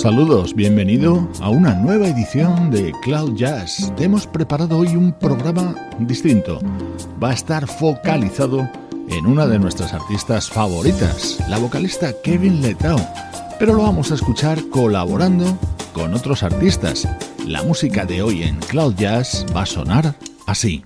Saludos, bienvenido a una nueva edición de Cloud Jazz. Hemos preparado hoy un programa distinto. Va a estar focalizado en una de nuestras artistas favoritas, la vocalista Kevin Letao, pero lo vamos a escuchar colaborando con otros artistas. La música de hoy en Cloud Jazz va a sonar así.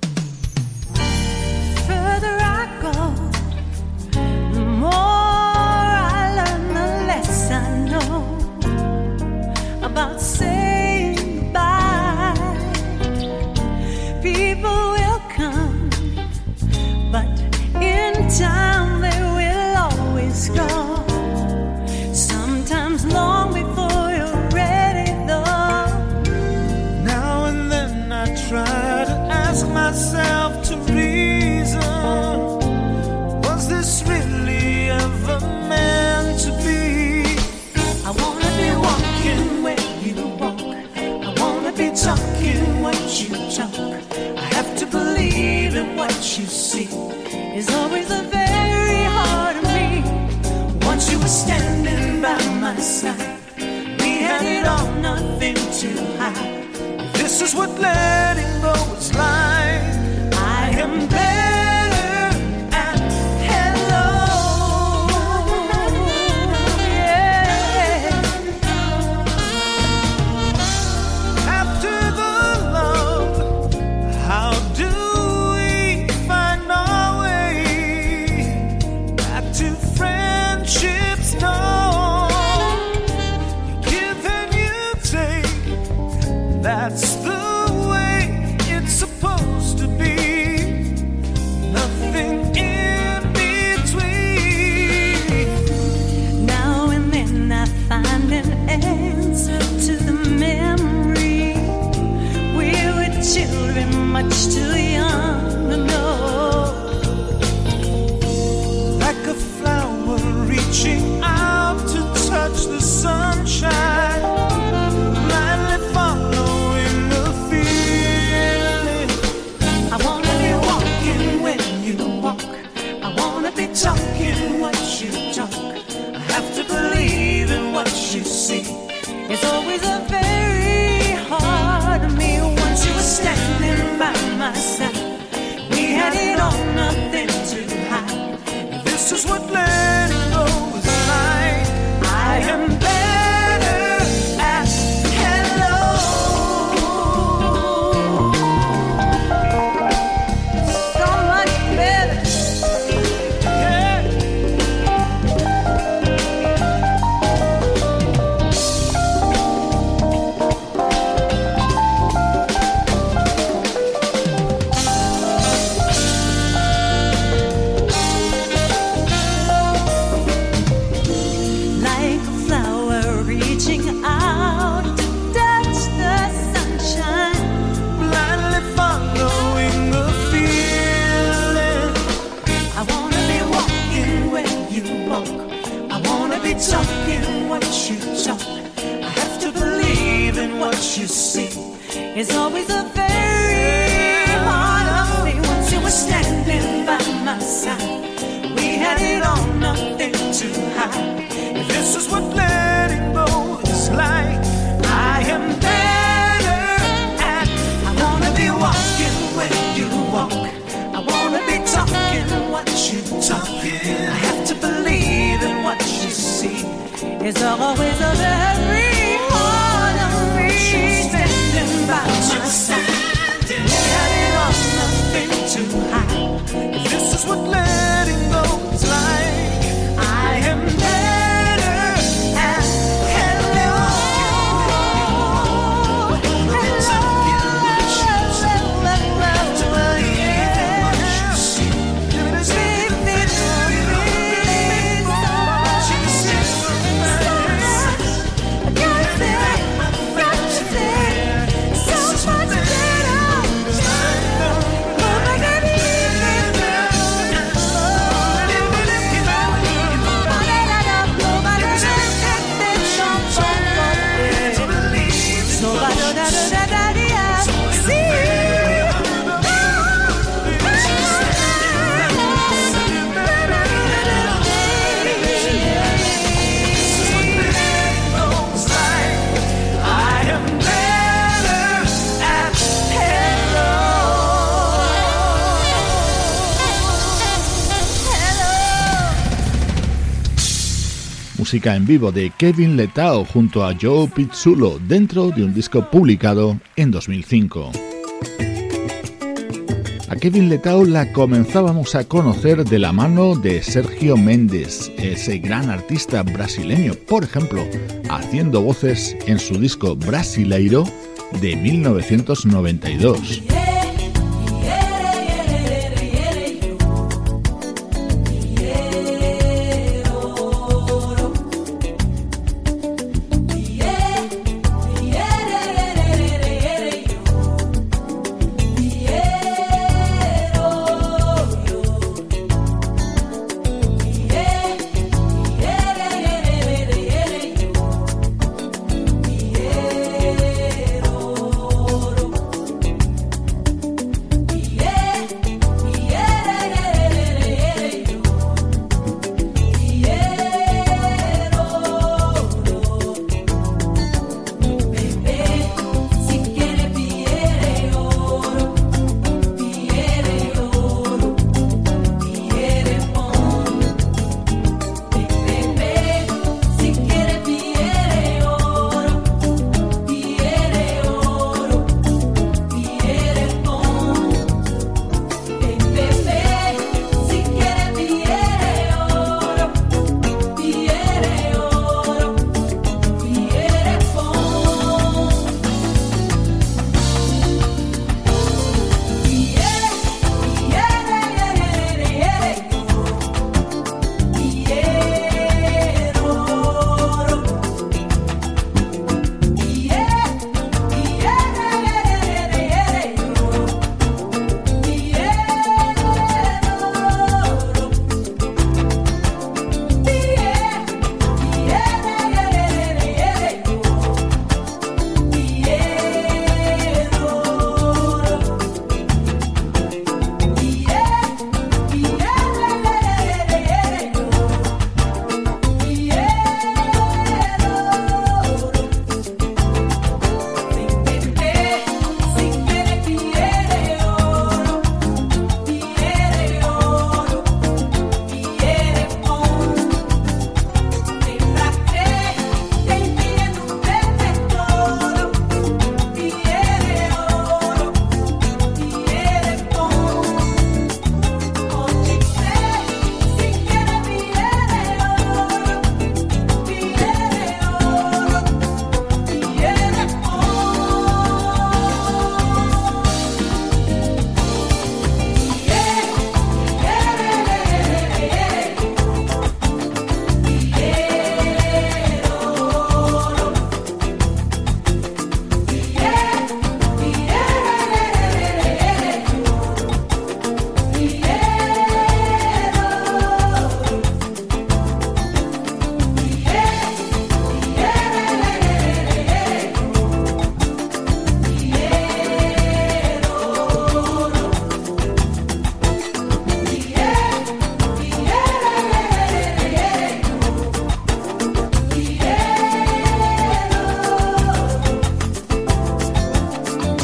It's always a very música en vivo de Kevin Letao junto a Joe Pizzulo dentro de un disco publicado en 2005. A Kevin Letao la comenzábamos a conocer de la mano de Sergio Méndez, ese gran artista brasileño, por ejemplo, haciendo voces en su disco Brasileiro de 1992.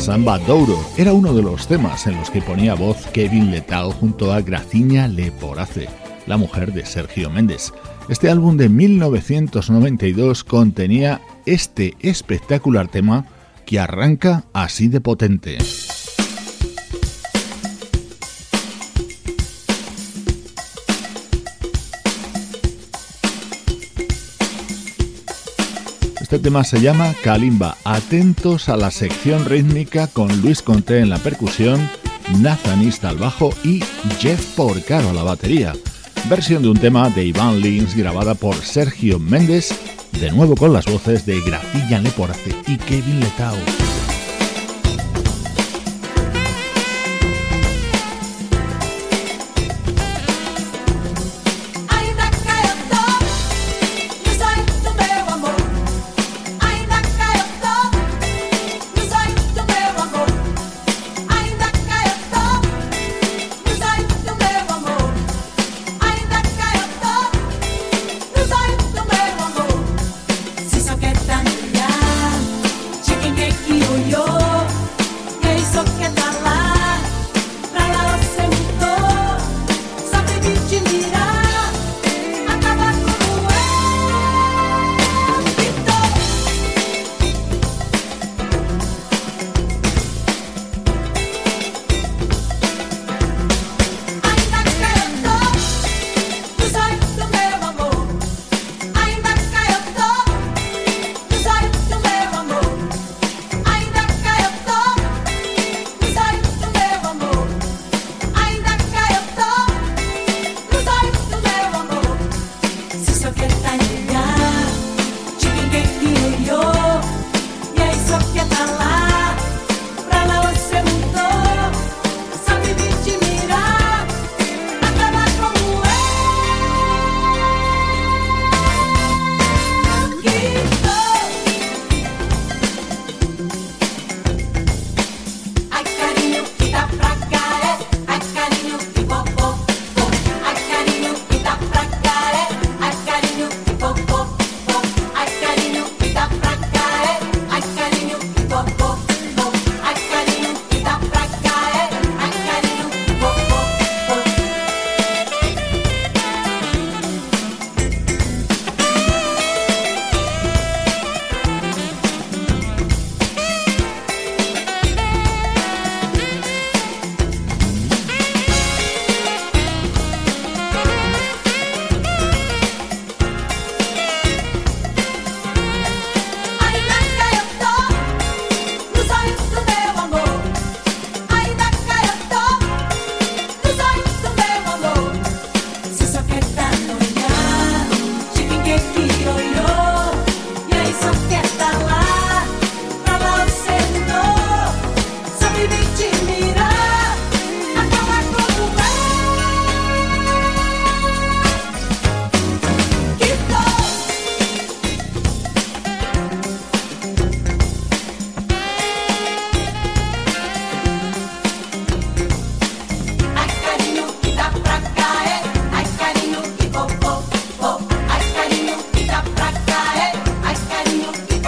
Douro era uno de los temas en los que ponía voz Kevin Letao junto a Graciña Leporace, la mujer de Sergio Méndez. Este álbum de 1992 contenía este espectacular tema que arranca así de potente. Este tema se llama Kalimba. Atentos a la sección rítmica con Luis Conté en la percusión, Nathanista al bajo y Jeff Porcaro a la batería. Versión de un tema de Iván Lins grabada por Sergio Méndez, de nuevo con las voces de Grafilla Leporace y Kevin Letao.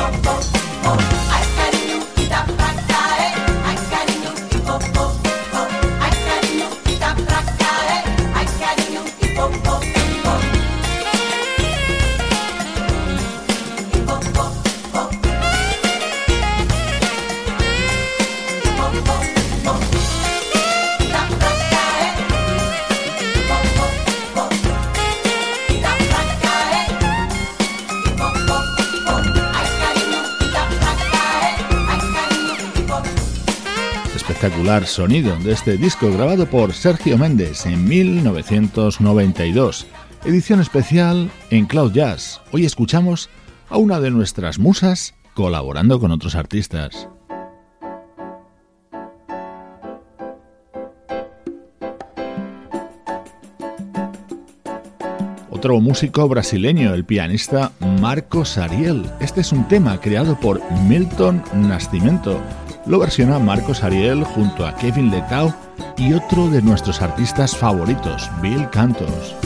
bum, bum. Sonido de este disco grabado por Sergio Méndez en 1992. Edición especial en Cloud Jazz. Hoy escuchamos a una de nuestras musas colaborando con otros artistas. Otro músico brasileño, el pianista Marcos Ariel. Este es un tema creado por Milton Nascimento lo versiona Marcos Ariel junto a Kevin Letao y otro de nuestros artistas favoritos, Bill Cantos.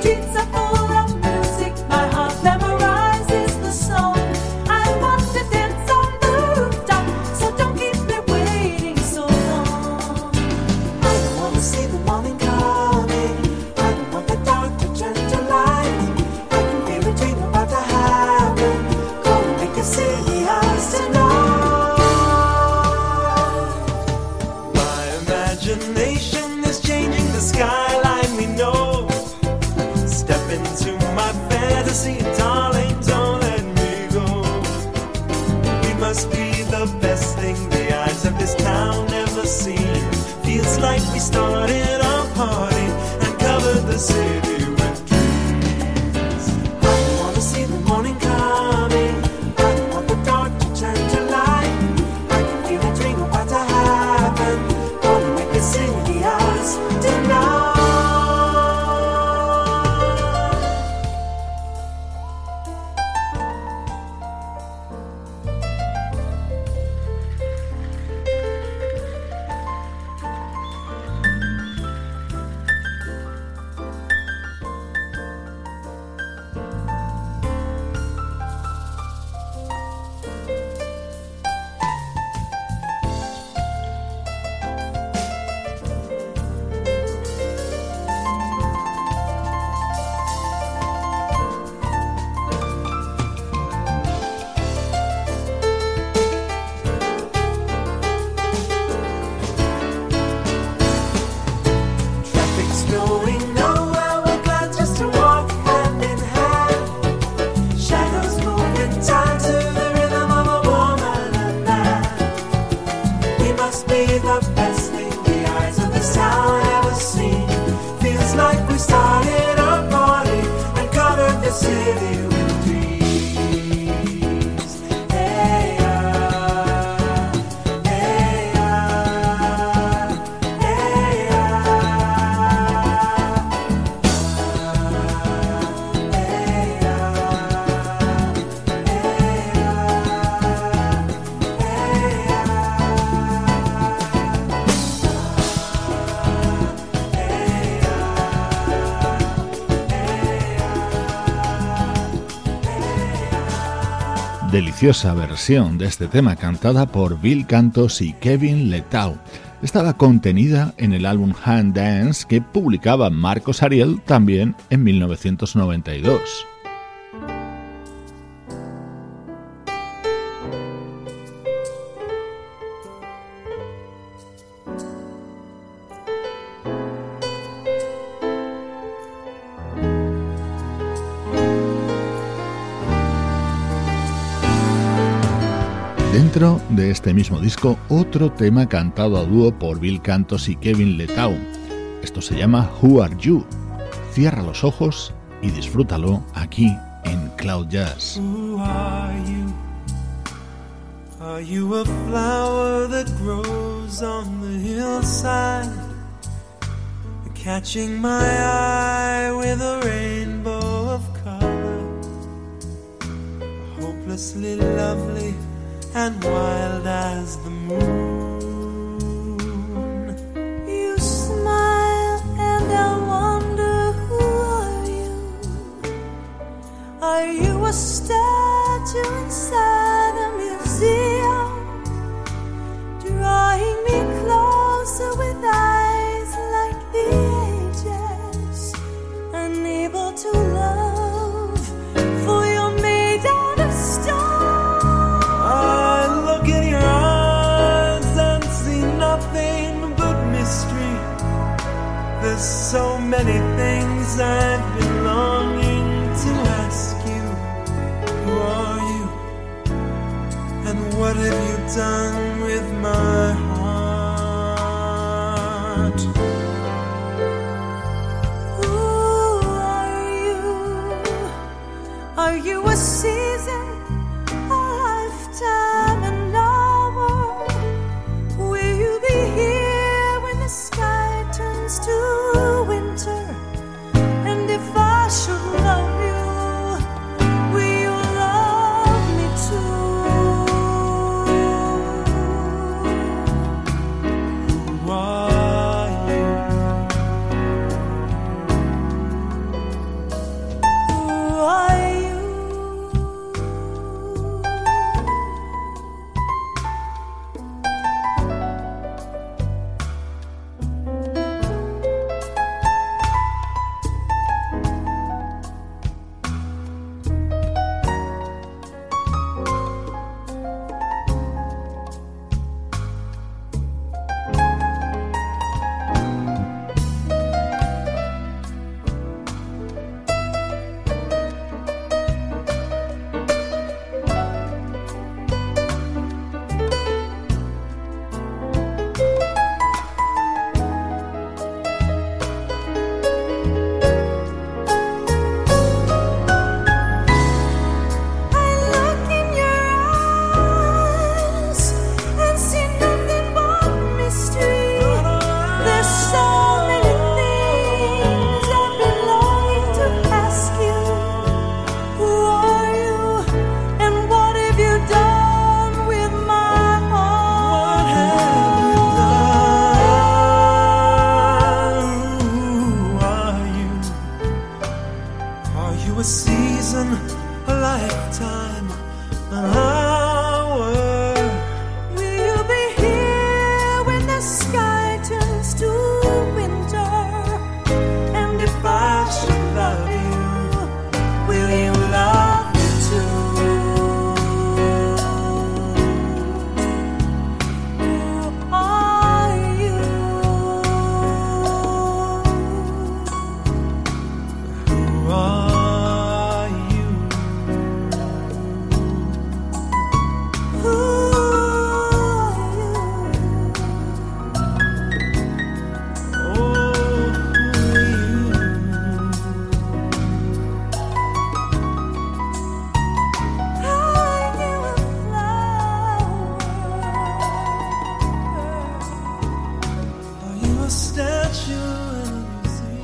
streets Deliciosa versión de este tema cantada por Bill Cantos y Kevin Letau. Estaba contenida en el álbum Hand Dance que publicaba Marcos Ariel también en 1992. De este mismo disco, otro tema cantado a dúo por Bill Cantos y Kevin Letau. Esto se llama Who Are You? Cierra los ojos y disfrútalo aquí en Cloud Jazz. Who are you? Are you a flower that grows on the hillside? Catching my eye with a rainbow of color. Hopelessly lovely. And wild as the moon.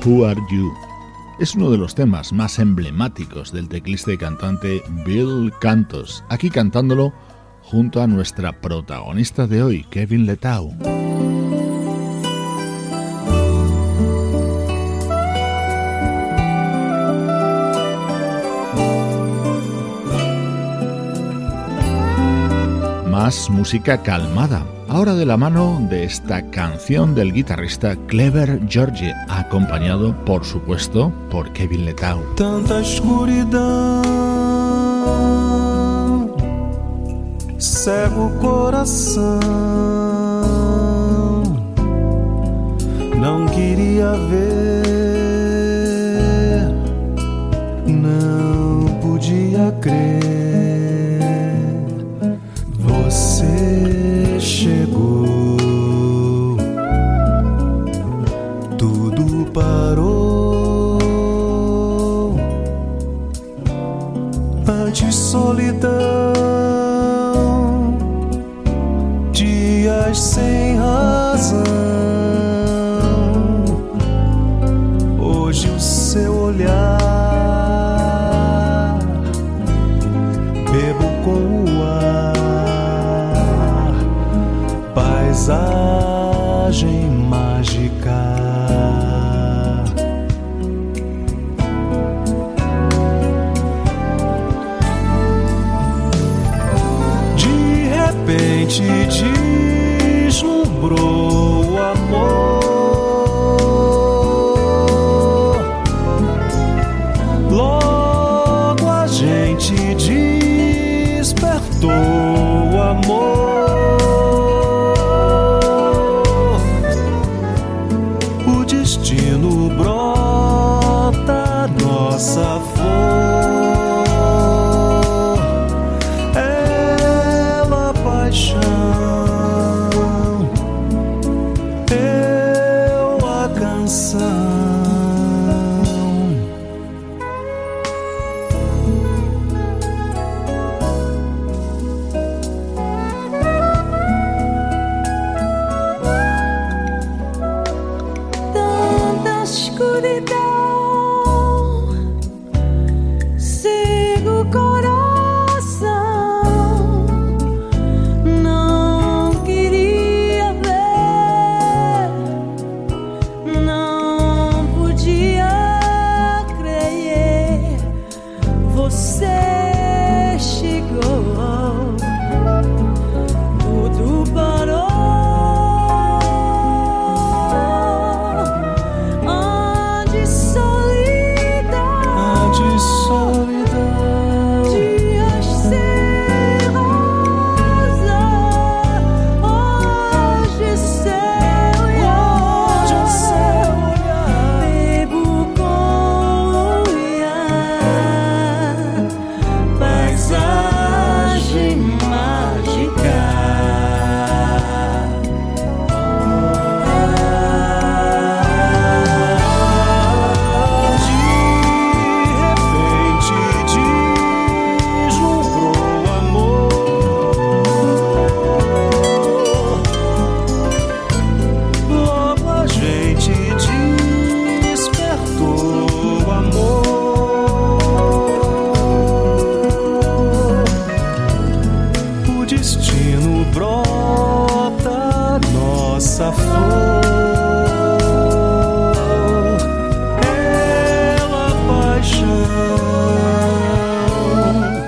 Who Are You? Es uno de los temas más emblemáticos del teclista y cantante Bill Cantos, aquí cantándolo junto a nuestra protagonista de hoy, Kevin Letau. más música calmada, ahora de la mano de esta canción del guitarrista Clever George, acompañado, por supuesto, por Kevin Letau. Tanta escuridão, cego coração, não ver, não podia crer. nossa fé.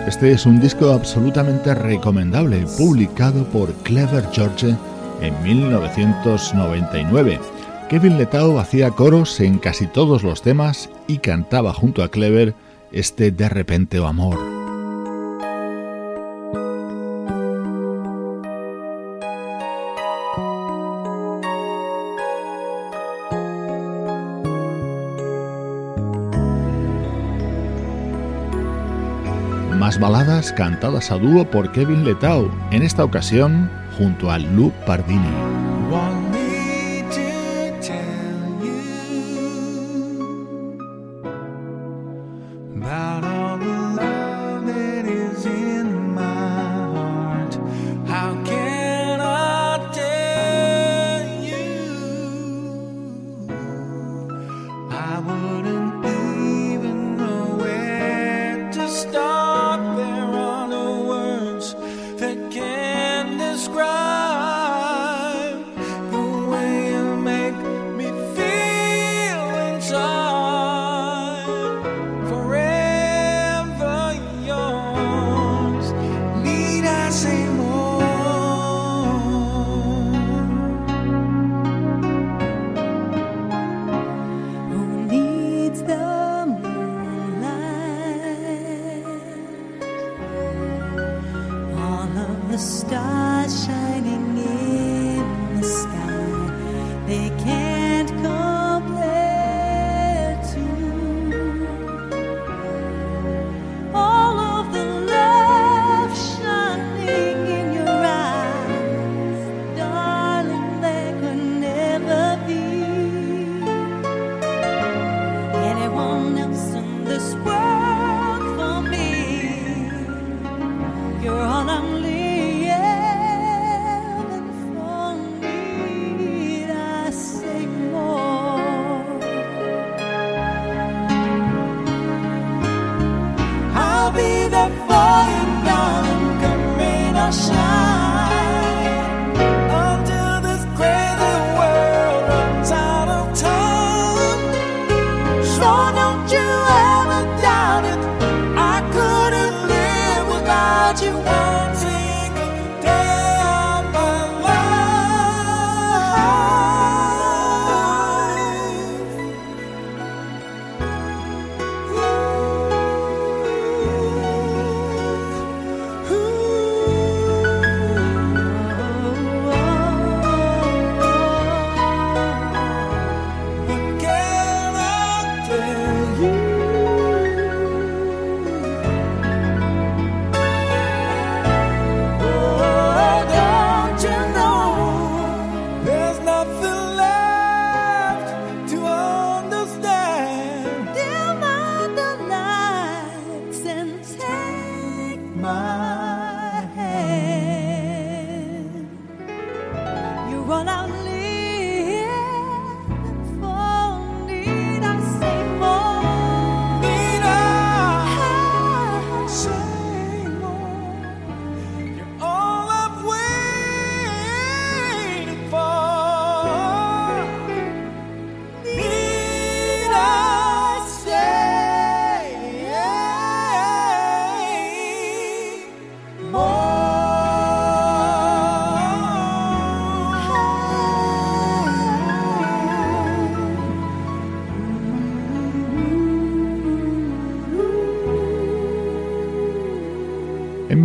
Este es un disco absolutamente recomendable, publicado por Clever George en 1999. Kevin Letao hacía coros en casi todos los temas y cantaba junto a Clever este De repente o amor. Baladas cantadas a dúo por Kevin Letao, en esta ocasión junto a Lou Pardini.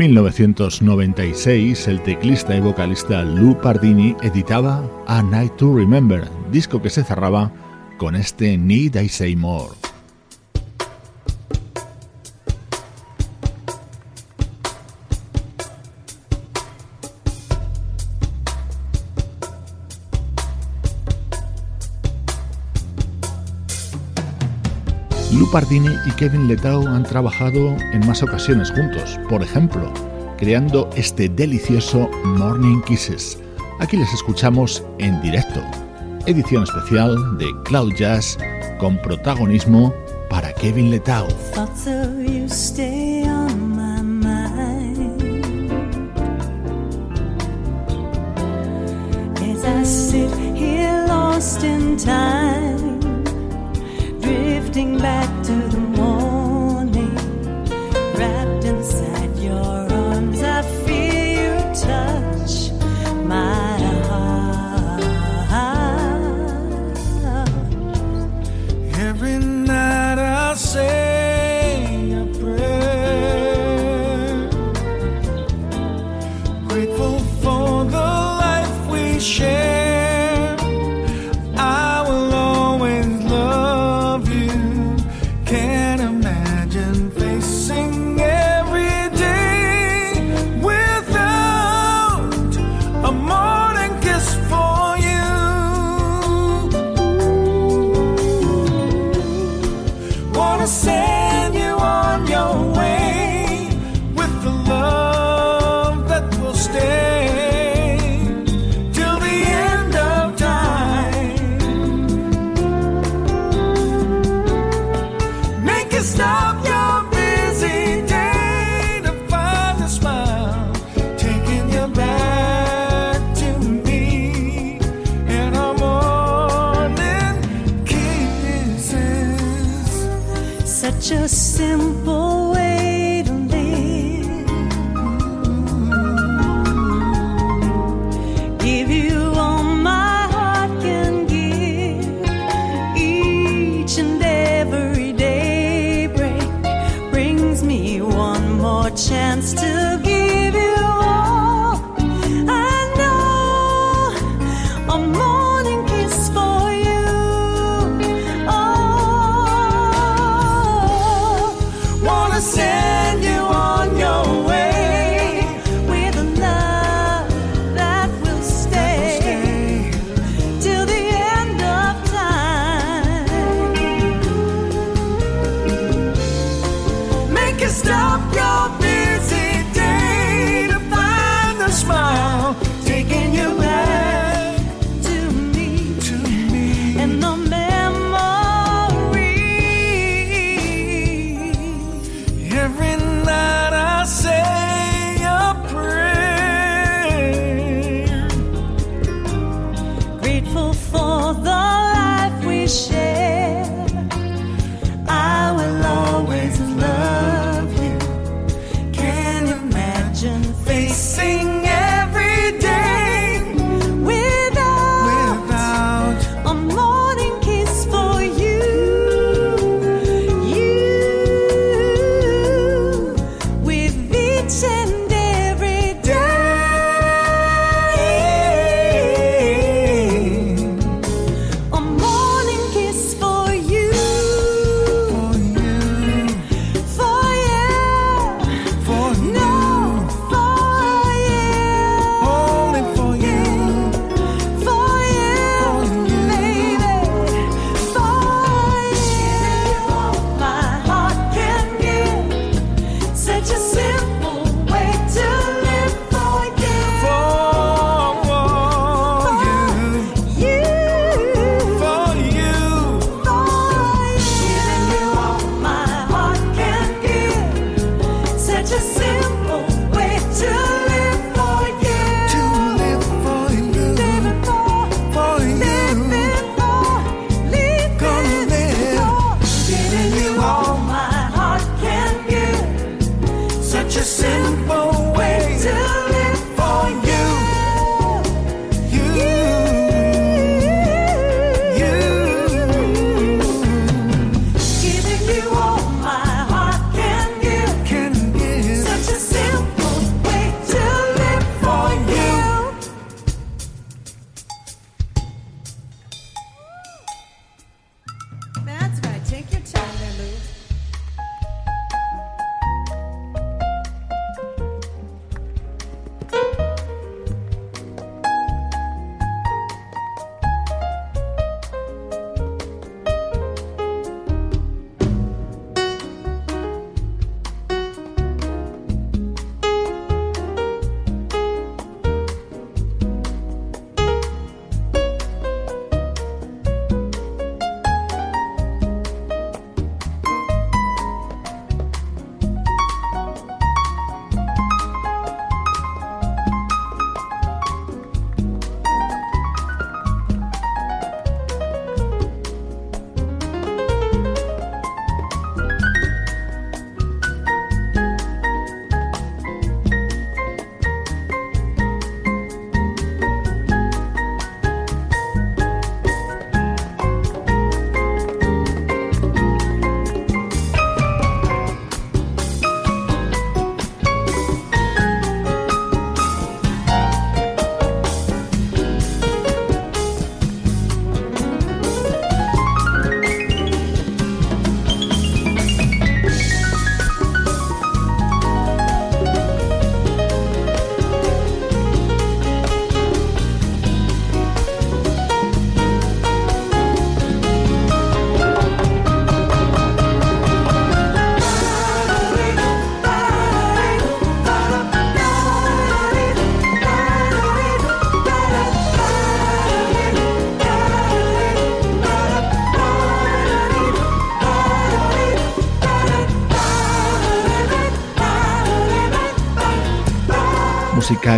1996, el teclista y vocalista Lou Pardini editaba A Night to Remember, disco que se cerraba con este Need I Say More. Pardini y Kevin Letao han trabajado en más ocasiones juntos, por ejemplo, creando este delicioso Morning Kisses. Aquí les escuchamos en directo, edición especial de Cloud Jazz con protagonismo para Kevin Letao. Drifting back to the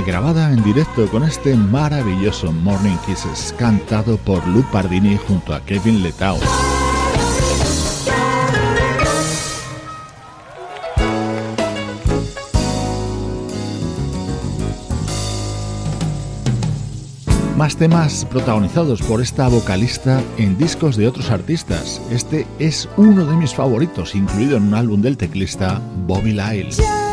grabada en directo con este maravilloso Morning Kisses cantado por Lou Pardini junto a Kevin Letao. Más temas protagonizados por esta vocalista en discos de otros artistas. Este es uno de mis favoritos, incluido en un álbum del teclista Bobby Lyle.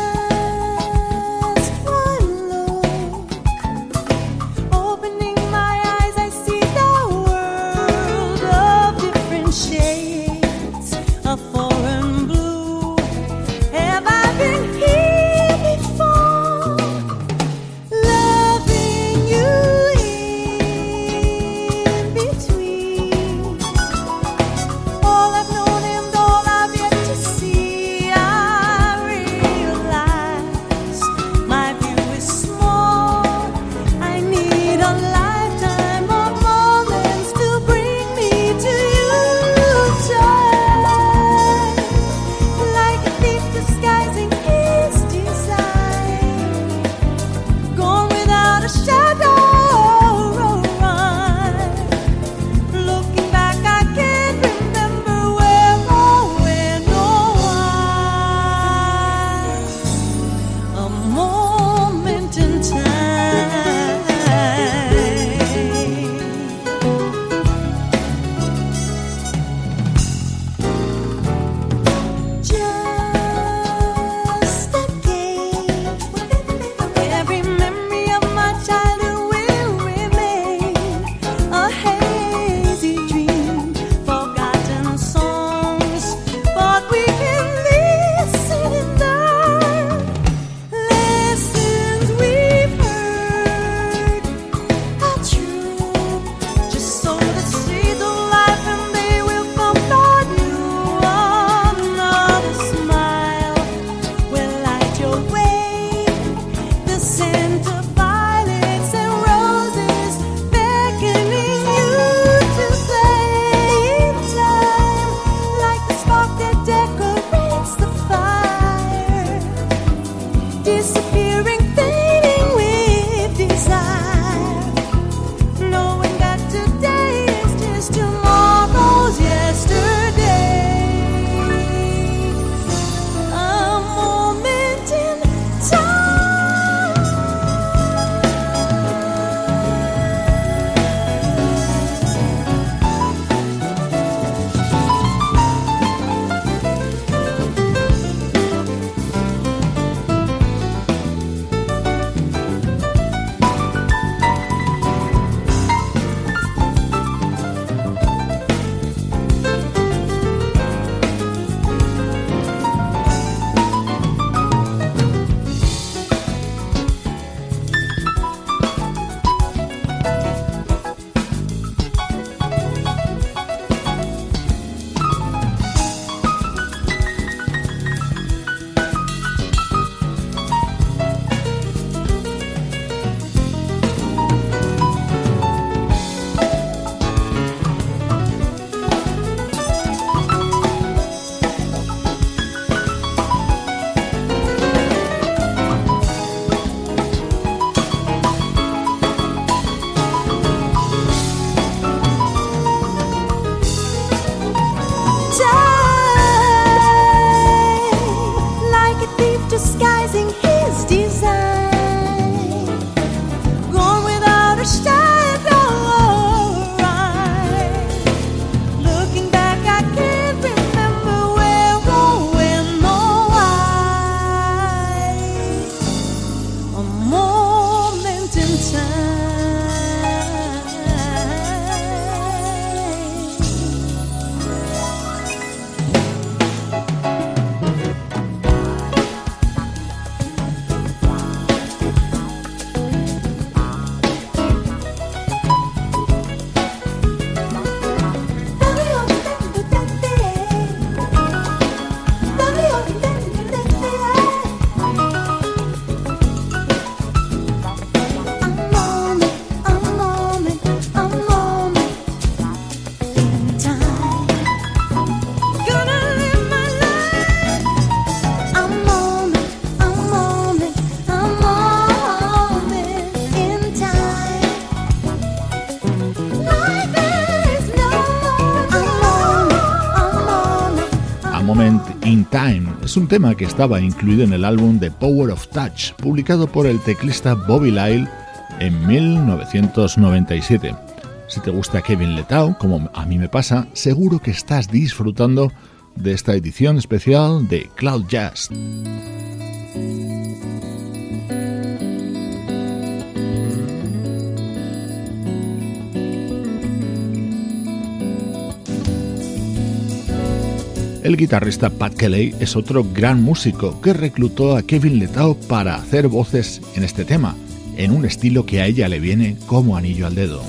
Es un tema que estaba incluido en el álbum The Power of Touch, publicado por el teclista Bobby Lyle en 1997. Si te gusta Kevin Letao, como a mí me pasa, seguro que estás disfrutando de esta edición especial de Cloud Jazz. El guitarrista Pat Kelly es otro gran músico que reclutó a Kevin Letao para hacer voces en este tema, en un estilo que a ella le viene como anillo al dedo.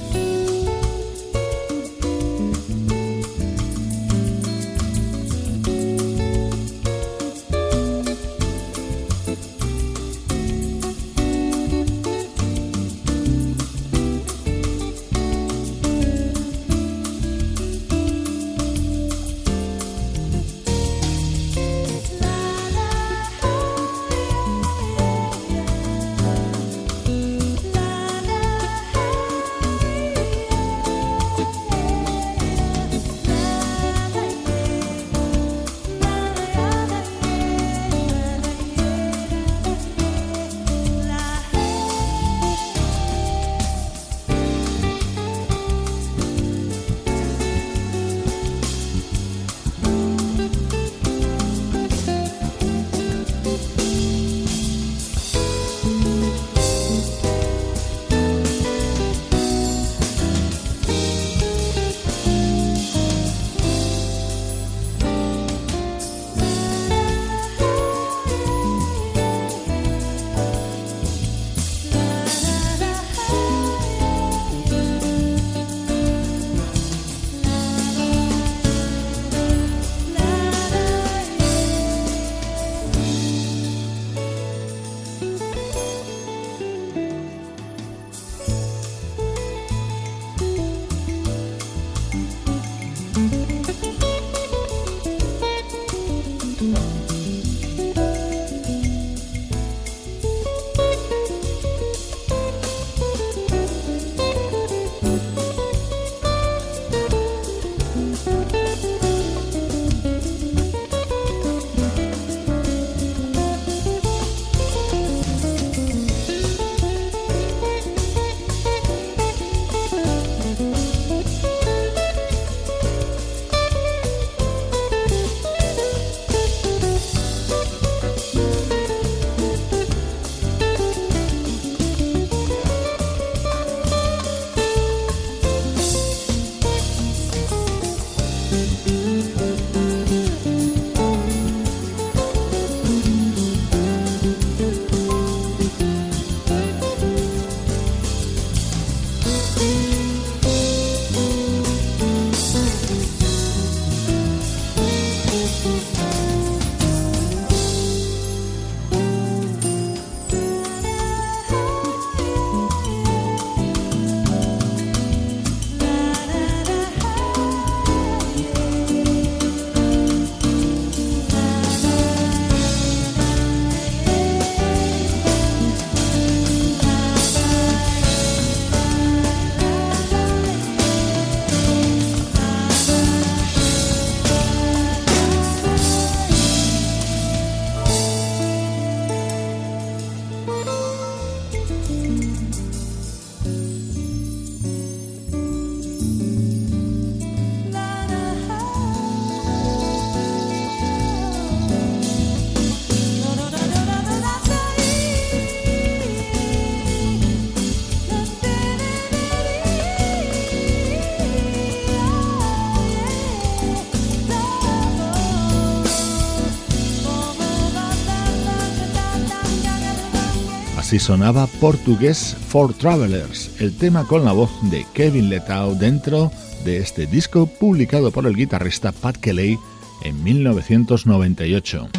Así sonaba Portugués for Travelers, el tema con la voz de Kevin Letao dentro de este disco publicado por el guitarrista Pat Kelly en 1998.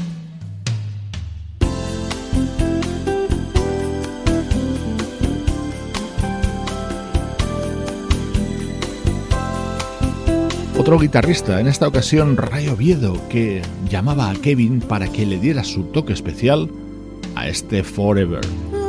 Otro guitarrista, en esta ocasión Ray Oviedo, que llamaba a Kevin para que le diera su toque especial a este Forever.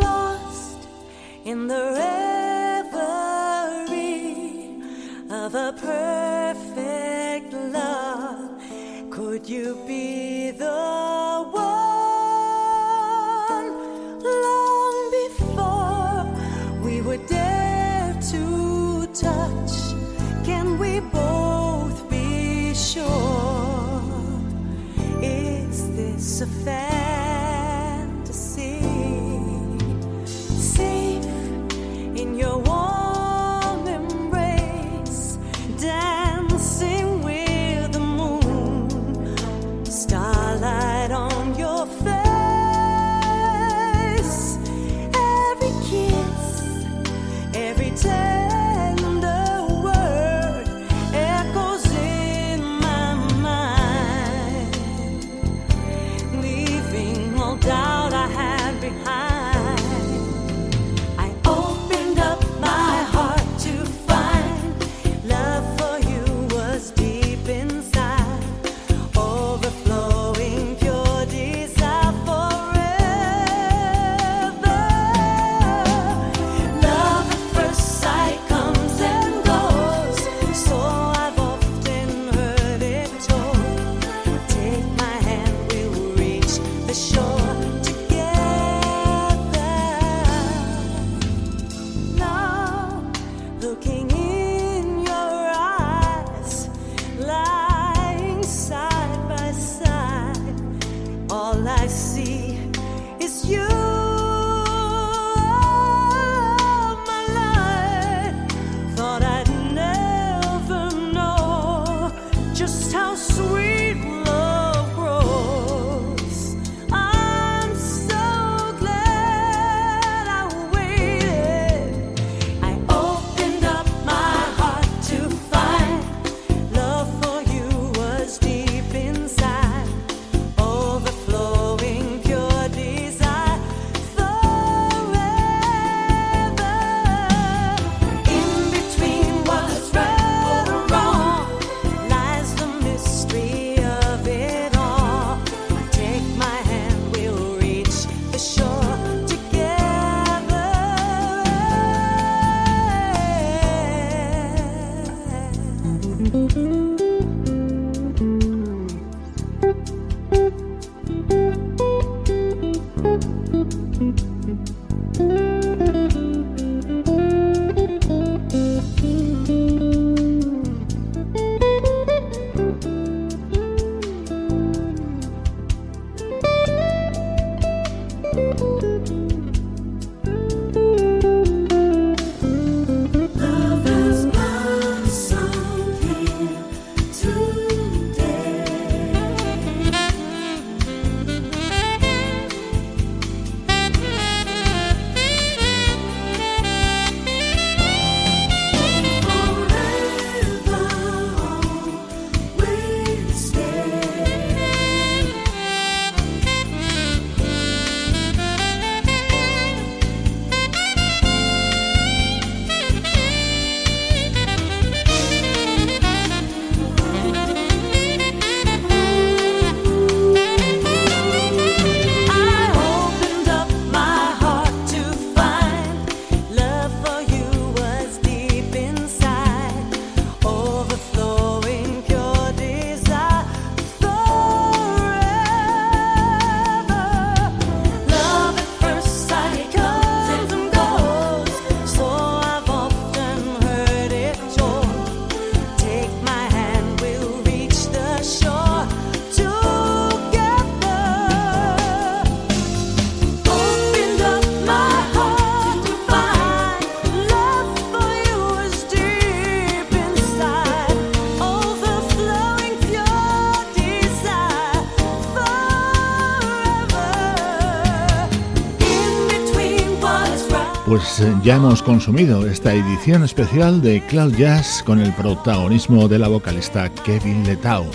Ya hemos consumido esta edición especial de Cloud Jazz con el protagonismo de la vocalista Kevin Letao.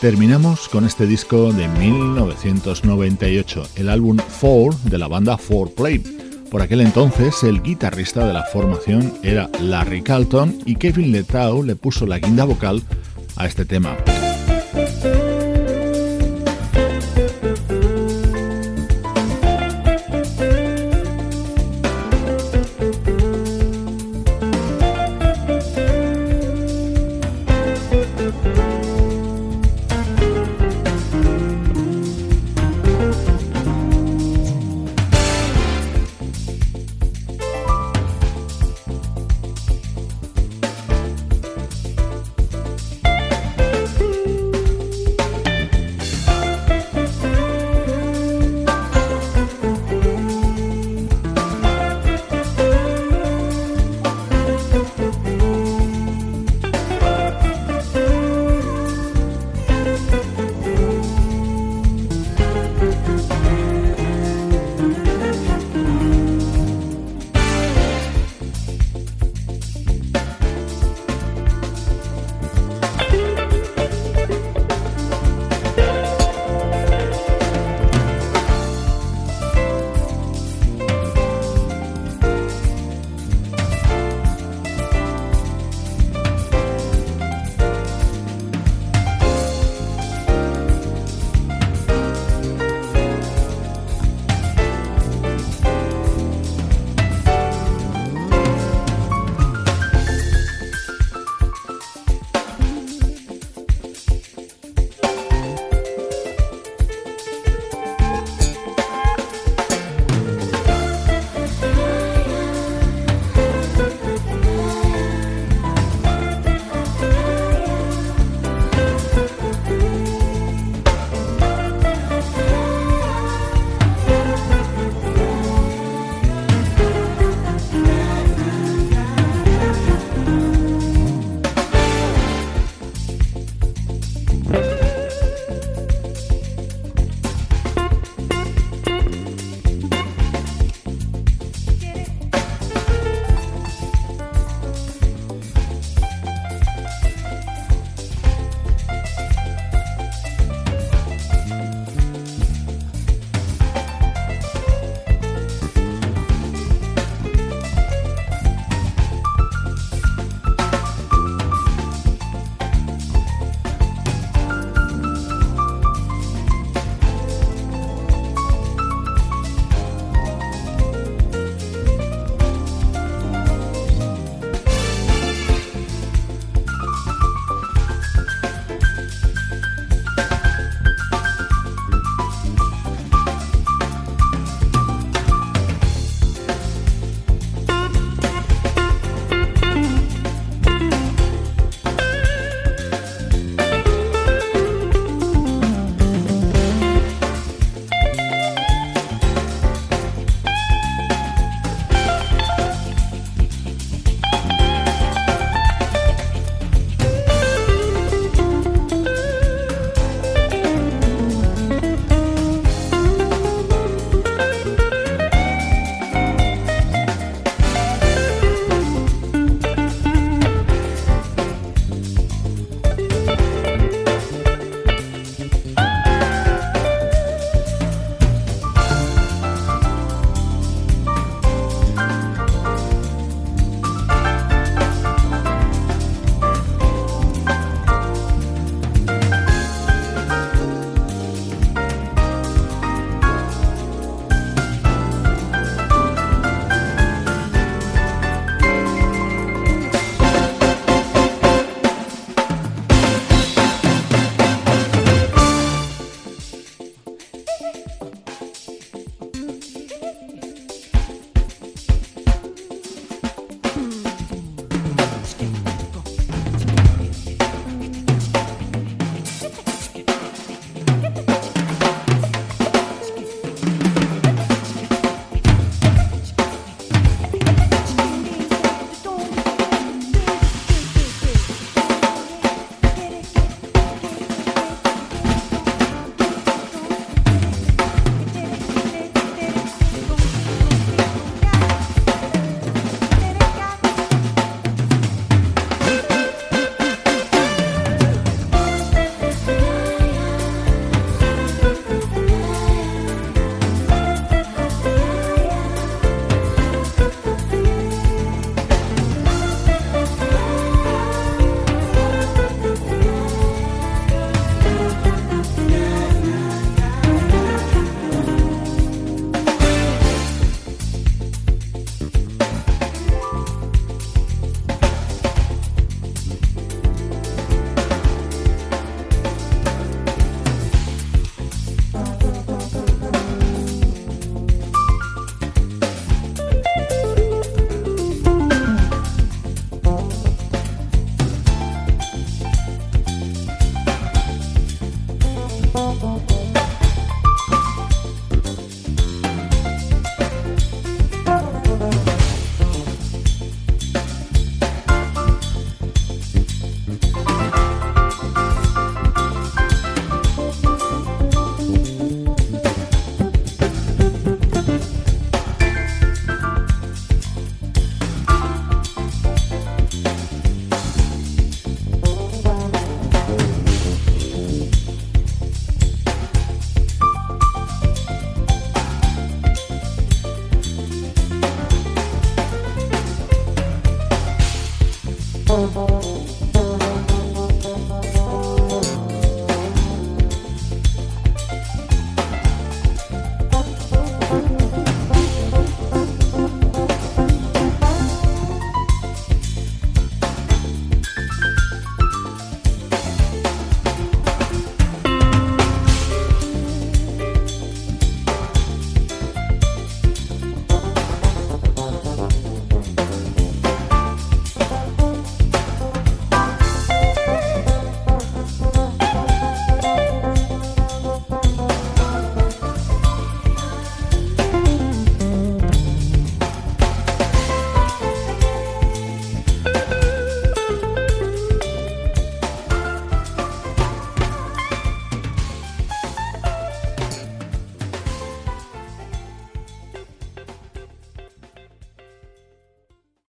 Terminamos con este disco de 1998, el álbum Four de la banda Four Play. Por aquel entonces, el guitarrista de la formación era Larry Carlton y Kevin Letao le puso la guinda vocal a este tema.